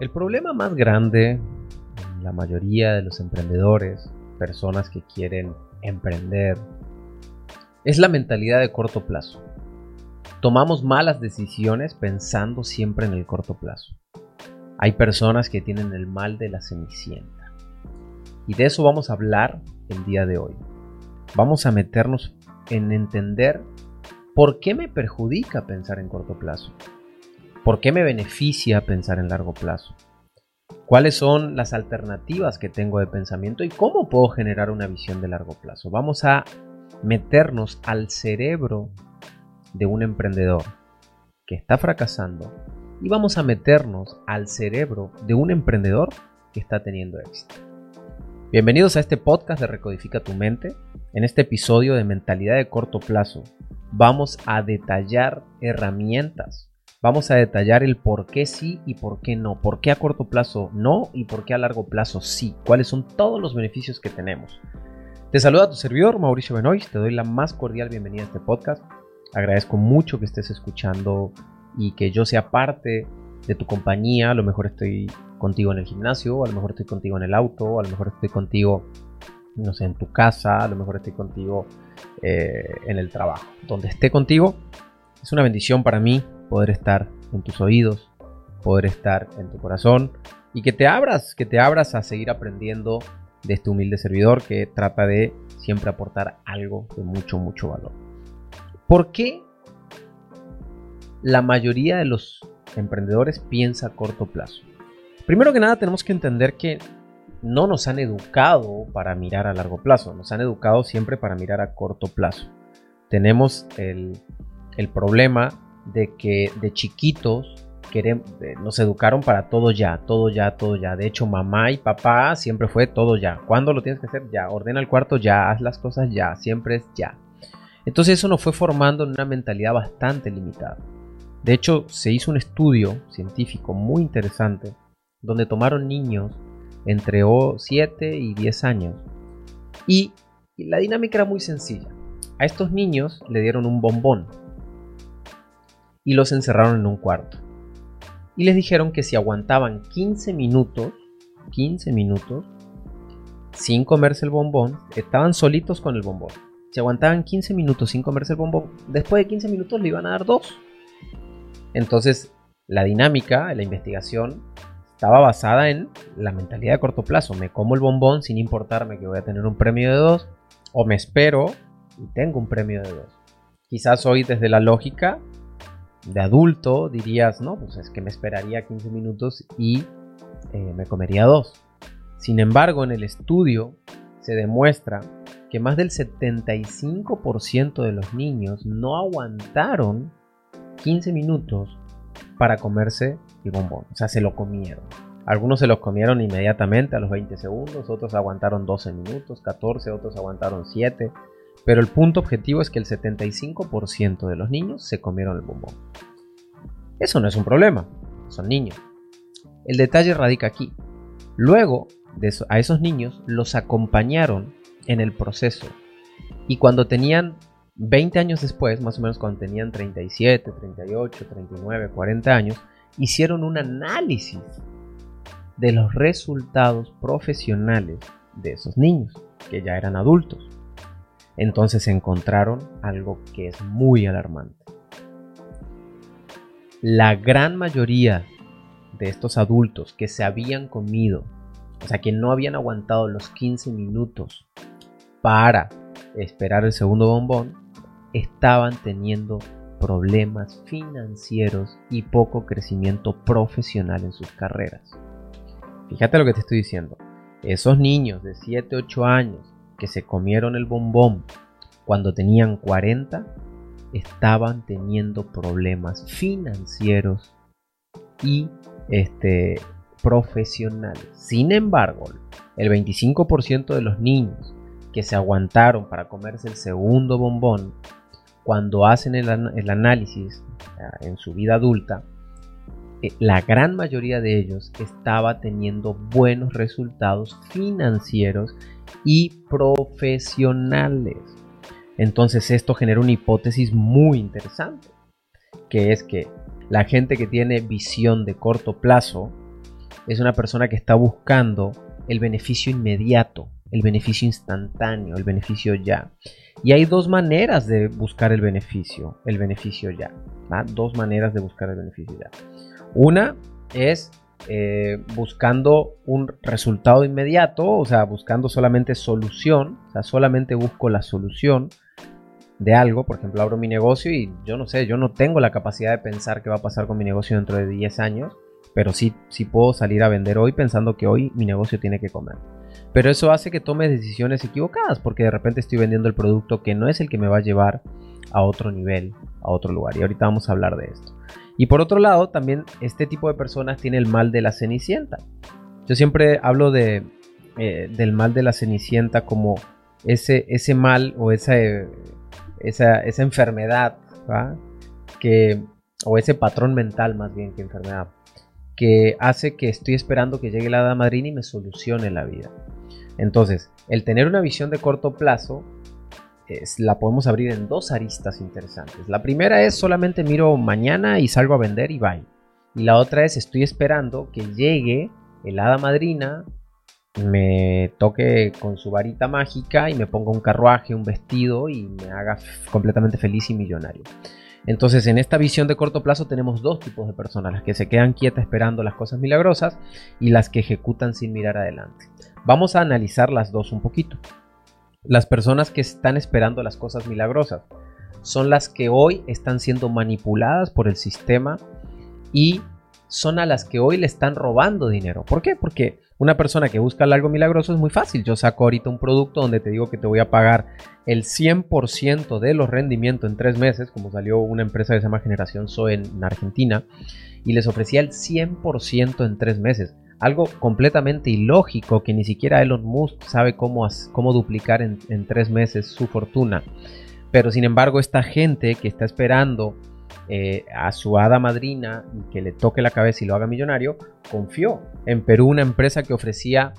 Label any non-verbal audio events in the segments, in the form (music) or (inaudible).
El problema más grande en la mayoría de los emprendedores, personas que quieren emprender, es la mentalidad de corto plazo. Tomamos malas decisiones pensando siempre en el corto plazo. Hay personas que tienen el mal de la cenicienta. Y de eso vamos a hablar el día de hoy. Vamos a meternos en entender por qué me perjudica pensar en corto plazo. ¿Por qué me beneficia pensar en largo plazo? ¿Cuáles son las alternativas que tengo de pensamiento y cómo puedo generar una visión de largo plazo? Vamos a meternos al cerebro de un emprendedor que está fracasando y vamos a meternos al cerebro de un emprendedor que está teniendo éxito. Bienvenidos a este podcast de Recodifica tu mente. En este episodio de Mentalidad de Corto Plazo vamos a detallar herramientas Vamos a detallar el por qué sí y por qué no, por qué a corto plazo no y por qué a largo plazo sí, cuáles son todos los beneficios que tenemos. Te saluda tu servidor Mauricio Benoist, te doy la más cordial bienvenida a este podcast. Agradezco mucho que estés escuchando y que yo sea parte de tu compañía. A lo mejor estoy contigo en el gimnasio, a lo mejor estoy contigo en el auto, a lo mejor estoy contigo, no sé, en tu casa, a lo mejor estoy contigo eh, en el trabajo. Donde esté contigo, es una bendición para mí poder estar en tus oídos, poder estar en tu corazón y que te abras, que te abras a seguir aprendiendo de este humilde servidor que trata de siempre aportar algo de mucho, mucho valor. ¿Por qué la mayoría de los emprendedores piensa a corto plazo? Primero que nada tenemos que entender que no nos han educado para mirar a largo plazo, nos han educado siempre para mirar a corto plazo. Tenemos el, el problema de que de chiquitos queremos, nos educaron para todo ya, todo ya, todo ya. De hecho, mamá y papá siempre fue todo ya. ¿Cuándo lo tienes que hacer? Ya. Ordena el cuarto ya, haz las cosas ya, siempre es ya. Entonces eso nos fue formando en una mentalidad bastante limitada. De hecho, se hizo un estudio científico muy interesante donde tomaron niños entre 7 y 10 años y la dinámica era muy sencilla. A estos niños le dieron un bombón y los encerraron en un cuarto. Y les dijeron que si aguantaban 15 minutos, 15 minutos, sin comerse el bombón, estaban solitos con el bombón. Si aguantaban 15 minutos sin comerse el bombón, después de 15 minutos le iban a dar dos. Entonces, la dinámica, la investigación, estaba basada en la mentalidad de corto plazo. Me como el bombón sin importarme que voy a tener un premio de dos, o me espero y tengo un premio de dos. Quizás hoy desde la lógica de adulto dirías, no, pues es que me esperaría 15 minutos y eh, me comería dos. Sin embargo, en el estudio se demuestra que más del 75% de los niños no aguantaron 15 minutos para comerse el bombón. O sea, se lo comieron. Algunos se los comieron inmediatamente a los 20 segundos, otros aguantaron 12 minutos, 14, otros aguantaron 7. Pero el punto objetivo es que el 75% de los niños se comieron el bombón. Eso no es un problema, son niños. El detalle radica aquí. Luego a esos niños los acompañaron en el proceso. Y cuando tenían 20 años después, más o menos cuando tenían 37, 38, 39, 40 años, hicieron un análisis de los resultados profesionales de esos niños, que ya eran adultos entonces encontraron algo que es muy alarmante. La gran mayoría de estos adultos que se habían comido, o sea, que no habían aguantado los 15 minutos para esperar el segundo bombón, estaban teniendo problemas financieros y poco crecimiento profesional en sus carreras. Fíjate lo que te estoy diciendo. Esos niños de 7, 8 años que se comieron el bombón cuando tenían 40 estaban teniendo problemas financieros y este, profesionales. Sin embargo, el 25% de los niños que se aguantaron para comerse el segundo bombón, cuando hacen el, el análisis ah, en su vida adulta, la gran mayoría de ellos estaba teniendo buenos resultados financieros y profesionales. Entonces esto genera una hipótesis muy interesante, que es que la gente que tiene visión de corto plazo es una persona que está buscando el beneficio inmediato, el beneficio instantáneo, el beneficio ya. Y hay dos maneras de buscar el beneficio, el beneficio ya. Dos maneras de buscar el beneficio ya. Una es eh, buscando un resultado inmediato, o sea, buscando solamente solución, o sea, solamente busco la solución de algo, por ejemplo, abro mi negocio y yo no sé, yo no tengo la capacidad de pensar qué va a pasar con mi negocio dentro de 10 años, pero sí, sí puedo salir a vender hoy pensando que hoy mi negocio tiene que comer. Pero eso hace que tome decisiones equivocadas, porque de repente estoy vendiendo el producto que no es el que me va a llevar a otro nivel, a otro lugar. Y ahorita vamos a hablar de esto. Y por otro lado, también este tipo de personas tiene el mal de la cenicienta. Yo siempre hablo de, eh, del mal de la cenicienta como ese, ese mal o esa, esa, esa enfermedad, que, o ese patrón mental más bien que enfermedad, que hace que estoy esperando que llegue la hada madrina y me solucione la vida. Entonces, el tener una visión de corto plazo la podemos abrir en dos aristas interesantes. La primera es solamente miro mañana y salgo a vender y bye. Y la otra es estoy esperando que llegue el hada madrina, me toque con su varita mágica y me ponga un carruaje, un vestido y me haga completamente feliz y millonario. Entonces, en esta visión de corto plazo tenemos dos tipos de personas, las que se quedan quietas esperando las cosas milagrosas y las que ejecutan sin mirar adelante. Vamos a analizar las dos un poquito. Las personas que están esperando las cosas milagrosas son las que hoy están siendo manipuladas por el sistema y son a las que hoy le están robando dinero. ¿Por qué? Porque una persona que busca algo milagroso es muy fácil. Yo saco ahorita un producto donde te digo que te voy a pagar el 100% de los rendimientos en tres meses, como salió una empresa que se llama Generación Zoe en Argentina, y les ofrecía el 100% en tres meses. Algo completamente ilógico que ni siquiera Elon Musk sabe cómo, cómo duplicar en, tres meses su fortuna. Pero sin embargo, esta gente que está esperando eh, a su hada madrina y que le toque la cabeza y lo haga millonario, confió en Perú una empresa que ofrecía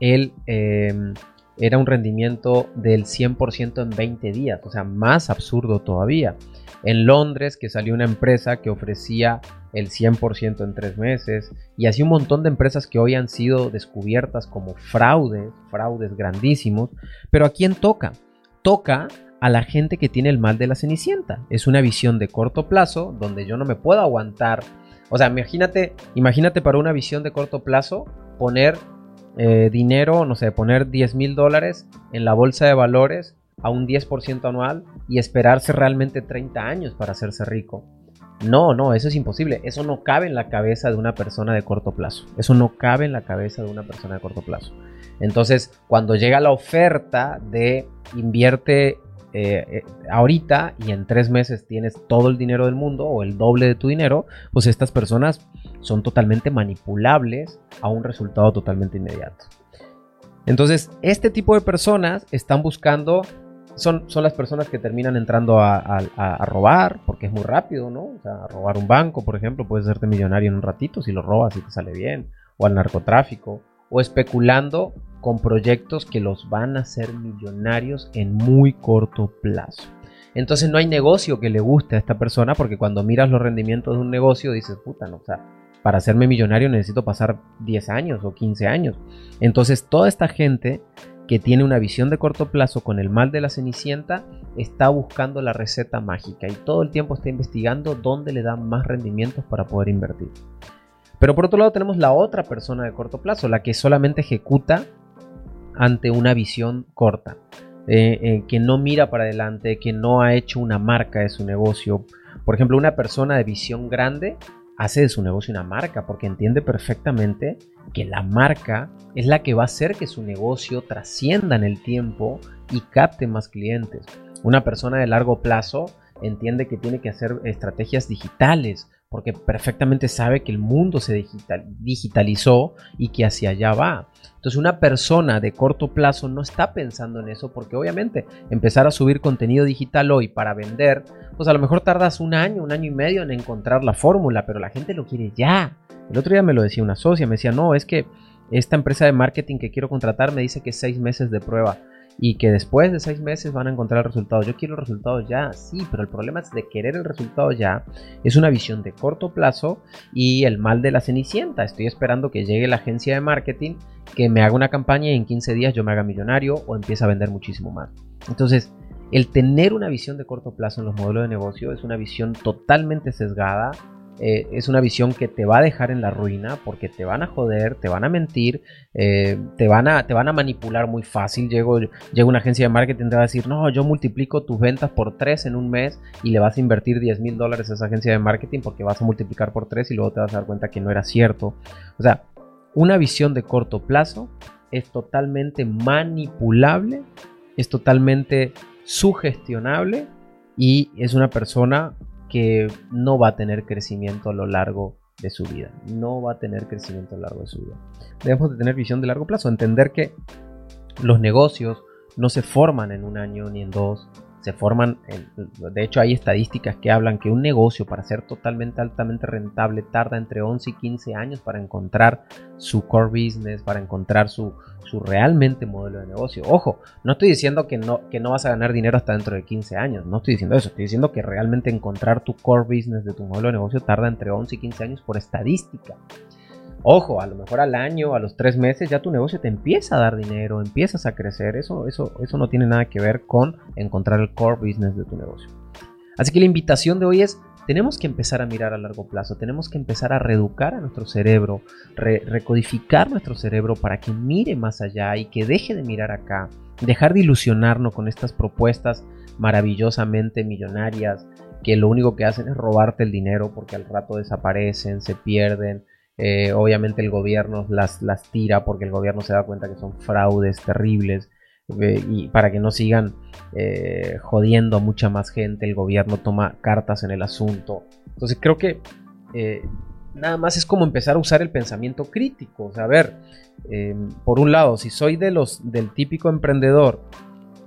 el... Em, era un rendimiento del 100% en 20 días, o sea, más absurdo todavía. En Londres, que salió una empresa que ofrecía el 100% en tres meses, y así un montón de empresas que hoy han sido descubiertas como fraudes, fraudes grandísimos, pero ¿a quién toca? Toca a la gente que tiene el mal de la cenicienta. Es una visión de corto plazo donde yo no me puedo aguantar. O sea, imagínate, imagínate para una visión de corto plazo poner eh, dinero, no sé, poner 10 mil dólares en la bolsa de valores a un 10% anual y esperarse realmente 30 años para hacerse rico. No, no, eso es imposible. Eso no cabe en la cabeza de una persona de corto plazo. Eso no cabe en la cabeza de una persona de corto plazo. Entonces, cuando llega la oferta de invierte eh, eh, ahorita y en tres meses tienes todo el dinero del mundo o el doble de tu dinero, pues estas personas son totalmente manipulables a un resultado totalmente inmediato. Entonces, este tipo de personas están buscando son, son las personas que terminan entrando a, robar, porque es muy rápido, ¿no? O sea, robar un banco, por ejemplo, puedes hacerte millonario en un ratito si lo robas y te sale bien, o al narcotráfico, o especulando con proyectos que los van a hacer millonarios en muy corto plazo. Entonces no hay negocio que le guste a esta persona porque cuando miras los rendimientos de un negocio dices, puta, no, o sea, para hacerme millonario necesito pasar 10 años o 15 años. Entonces toda esta gente que tiene una visión de corto plazo con el mal de la cenicienta, está buscando la receta mágica y todo el tiempo está investigando dónde le dan más rendimientos para poder invertir. Pero por otro lado tenemos la otra persona de corto plazo, la que solamente ejecuta ante una visión corta, eh, eh, que no mira para adelante, que no ha hecho una marca de su negocio. Por ejemplo, una persona de visión grande hace de su negocio una marca porque entiende perfectamente que la marca es la que va a hacer que su negocio trascienda en el tiempo y capte más clientes. Una persona de largo plazo entiende que tiene que hacer estrategias digitales porque perfectamente sabe que el mundo se digitalizó y que hacia allá va. Entonces una persona de corto plazo no está pensando en eso porque obviamente empezar a subir contenido digital hoy para vender, pues a lo mejor tardas un año, un año y medio en encontrar la fórmula, pero la gente lo quiere ya. El otro día me lo decía una socia, me decía, no, es que esta empresa de marketing que quiero contratar me dice que es seis meses de prueba. y que después de seis meses van a encontrar el resultado. Yo quiero el resultado ya, sí, pero el problema es de querer el resultado ya. Es una visión de corto plazo y el mal de la cenicienta. Estoy esperando que llegue la agencia de marketing, que me haga una campaña y en 15 días yo me haga millonario o empiece a vender muchísimo más. Entonces, el tener una visión de corto plazo en los modelos de negocio es una visión totalmente sesgada, eh, es una visión que te va a dejar en la ruina porque te van a joder, te van a mentir, eh, te, van a, te van a manipular muy fácil. Llego, llega una agencia de marketing te va a decir, no, yo multiplico tus ventas por 3 en un mes y le vas a invertir 10 mil dólares a esa agencia de marketing porque vas a multiplicar por 3 y luego te vas a dar cuenta que no era cierto. O sea, una visión de corto plazo es totalmente manipulable, es totalmente sugestionable y es una persona que no va a tener crecimiento a lo largo de su vida. No va a tener crecimiento a lo largo de su vida. Debemos de tener visión de largo plazo, entender que los negocios no se forman en un año ni en dos, se forman, de hecho hay estadísticas que hablan que un negocio para ser totalmente altamente rentable tarda entre 11 y 15 años para encontrar su core business, para encontrar su, su realmente modelo de negocio. Ojo, no estoy diciendo que no, que no vas a ganar dinero hasta dentro de 15 años, no estoy diciendo eso, estoy diciendo que realmente encontrar tu core business de tu modelo de negocio tarda entre 11 y 15 años por estadística. Ojo, a lo mejor al año, a los tres meses, ya tu negocio te empieza a dar dinero, empiezas a crecer. Eso, eso, eso no tiene nada que ver con encontrar el core business de tu negocio. Así que la invitación de hoy es, tenemos que empezar a mirar a largo plazo, tenemos que empezar a reeducar a nuestro cerebro, recodificar nuestro cerebro para que mire más allá y que deje de mirar acá, dejar de ilusionarnos con estas propuestas maravillosamente millonarias que lo único que hacen es robarte el dinero porque al rato desaparecen, se pierden, eh, obviamente el gobierno las, las tira porque el gobierno se da cuenta que son fraudes terribles eh, y para que no sigan eh, jodiendo a mucha más gente, el gobierno toma cartas en el asunto. Entonces creo que nada más es como empezar a usar el pensamiento crítico. O sea, a ver, por un lado, si soy de los, del típico emprendedor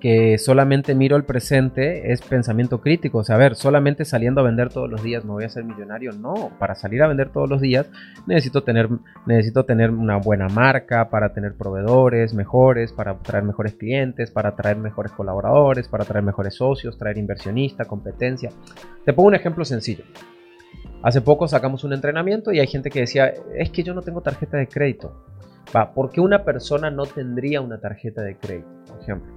que solamente miro el presente es pensamiento crítico. O sea, a ver, solamente saliendo a vender todos los días me voy a ser millonario. No, para salir a vender todos los días necesito tener, necesito tener una buena marca, para tener proveedores mejores, para traer mejores clientes, para traer mejores colaboradores, para traer mejores socios, traer inversionista, competencia. Te pongo un ejemplo sencillo. Hace poco sacamos un entrenamiento y hay gente que decía, es que yo no tengo tarjeta de crédito. Va, ¿por qué una persona no tendría una tarjeta de crédito? Por ejemplo.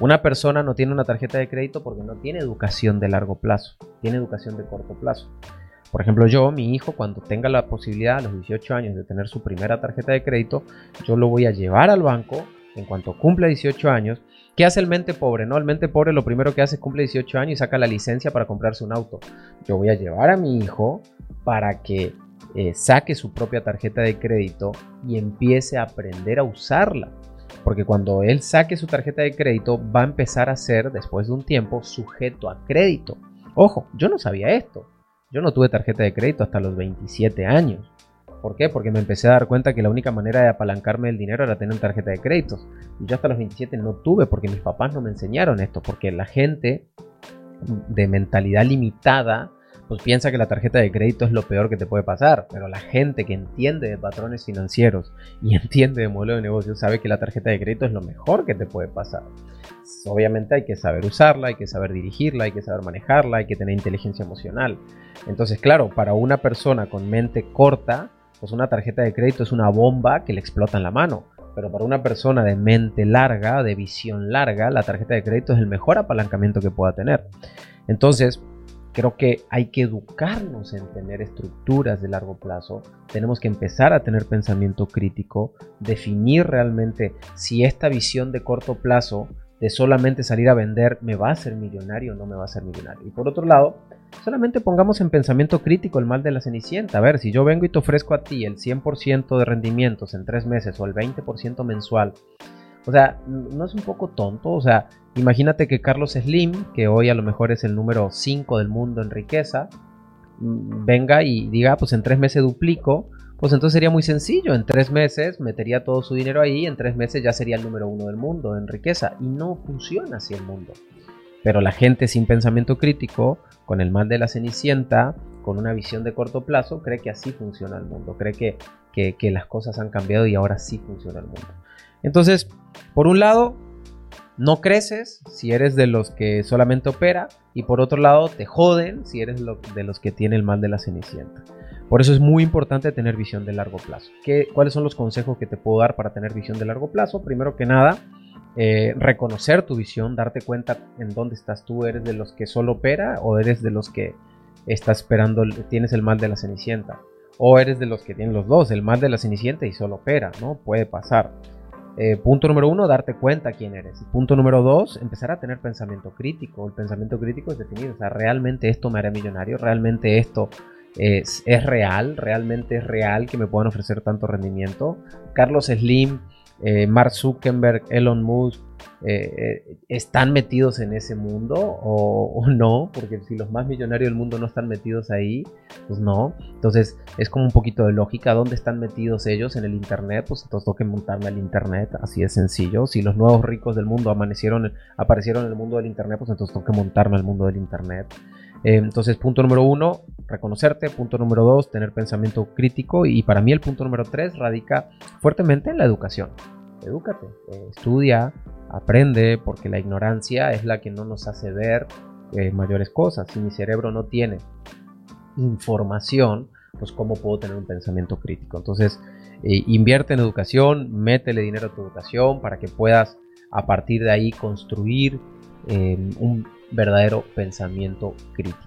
Una persona no tiene una tarjeta de crédito porque no tiene educación de largo plazo, tiene educación de corto plazo. Por ejemplo, yo, mi hijo, cuando tenga la posibilidad a los 18 años de tener su primera tarjeta de crédito, yo lo voy a llevar al banco en cuanto cumple 18 años. ¿Qué hace el mente pobre? No, el mente pobre lo primero que hace es cumple 18 años y saca la licencia para comprarse un auto. Yo voy a llevar a mi hijo para que eh, saque su propia tarjeta de crédito y empiece a aprender a usarla. Porque cuando él saque su tarjeta de crédito va a empezar a ser, después de un tiempo, sujeto a crédito. Ojo, yo no sabía esto. Yo no tuve tarjeta de crédito hasta los 27 años. ¿Por qué? Porque me empecé a dar cuenta que la única manera de apalancarme el dinero era tener tarjeta de créditos. Y yo hasta los 27 no tuve porque mis papás no me enseñaron esto. Porque la gente de mentalidad limitada pues piensa que la tarjeta de crédito es lo peor que te puede pasar, pero la gente que entiende de patrones financieros y (laughs) entiende de modelo de negocio sabe que la tarjeta de crédito es lo mejor que te puede pasar. Obviamente hay que saber usarla, hay que saber dirigirla, hay que saber manejarla, hay que tener inteligencia emocional. Entonces, claro, para una persona con mente corta, pues una tarjeta de crédito es una bomba que le explota en la mano. Pero para una persona de mente larga, de visión larga, la tarjeta de crédito es el mejor apalancamiento que pueda tener. Entonces, Creo que hay que educarnos en tener estructuras de largo plazo. Tenemos que empezar a tener pensamiento crítico, definir realmente si esta visión de corto plazo de solamente salir a vender me va a hacer millonario o no me va a hacer millonario. Y por otro lado, solamente pongamos en pensamiento crítico el mal de la cenicienta. A ver, si yo vengo y te ofrezco a ti el 100% de rendimientos en tres meses o el 20% mensual, o sea, ¿no es un poco tonto? O sea, imagínate que Carlos Slim, que hoy a lo mejor es el número 5 del mundo en riqueza, mm, venga y diga, ah, pues en tres meses duplico, pues entonces sería muy sencillo. En tres meses metería todo su dinero ahí, en tres meses ya sería el número uno del mundo en riqueza. Y no funciona así el mundo. Pero la gente sin pensamiento crítico, con el mal de la cenicienta, con una visión de corto plazo, cree que así funciona el mundo, cree que, que las cosas han cambiado y ahora sí funciona el mundo. Entonces, por un lado, no creces si eres de los que solamente opera y por otro lado te joden si eres de los que tiene el mal de la cenicienta. Por eso es muy importante tener visión de largo plazo. ¿Qué, ¿Cuáles son los consejos que te puedo dar para tener visión de largo plazo? Primero que nada, eh, reconocer tu visión, darte cuenta en dónde estás tú. ¿Eres de los que solo opera o eres de los que estás esperando, tienes el mal de la cenicienta? O eres de los que tienen los dos, el mal de la cenicienta y solo opera, ¿no? Puede pasar. Eh, punto número uno, darte cuenta quién eres. Punto número dos, empezar a tener pensamiento crítico. El pensamiento crítico es definir, o sea, realmente esto me hará millonario, realmente esto es, real, realmente es real que me puedan ofrecer tanto rendimiento. Carlos Slim, eh, Mark Zuckerberg, Elon Musk, eh, eh, ¿están metidos en ese mundo o, no? Porque si los más millonarios del mundo no están metidos ahí, pues no. Entonces es como un poquito de lógica. ¿Dónde están metidos ellos? En el Internet, pues entonces tengo que montarme al Internet, así de sencillo. Si los nuevos ricos del mundo amanecieron, aparecieron en el mundo del Internet, pues entonces tengo que montarme al mundo del Internet. entonces, punto número uno, reconocerte. Punto número dos, tener pensamiento crítico. Y para mí el punto número tres radica fuertemente en la educación. Edúcate, eh, estudia, aprende, porque la ignorancia es la que no nos hace ver eh, mayores cosas. Si mi cerebro no tiene información, pues cómo puedo tener un pensamiento crítico. Entonces, eh, invierte en educación, métele dinero a tu educación para que puedas a partir de ahí construir un verdadero pensamiento crítico.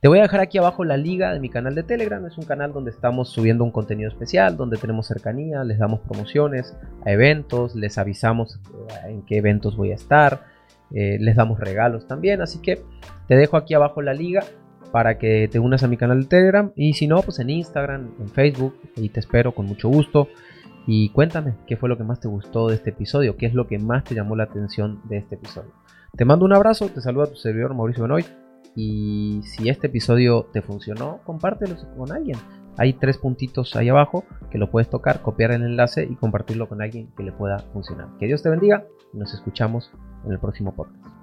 Te voy a dejar aquí abajo la liga de mi canal de Telegram. Es un canal donde estamos subiendo un contenido especial, donde tenemos cercanía, les damos promociones a eventos, les avisamos eh, en qué eventos voy a estar, eh, les damos regalos también. Así que te dejo aquí abajo la liga para que te unas a mi canal de Telegram. Y si no, pues en Instagram, en Facebook. Y te espero con mucho gusto. Y cuéntame qué fue lo que más te gustó de este episodio, qué es lo que más te llamó la atención de este episodio. Te mando un abrazo, te saluda tu servidor Mauricio Benoit y si este episodio te funcionó, compártelo con alguien. Hay tres puntitos ahí abajo que lo puedes tocar, copiar el enlace y compartirlo con alguien que le pueda funcionar. Que Dios te bendiga y nos escuchamos en el próximo podcast.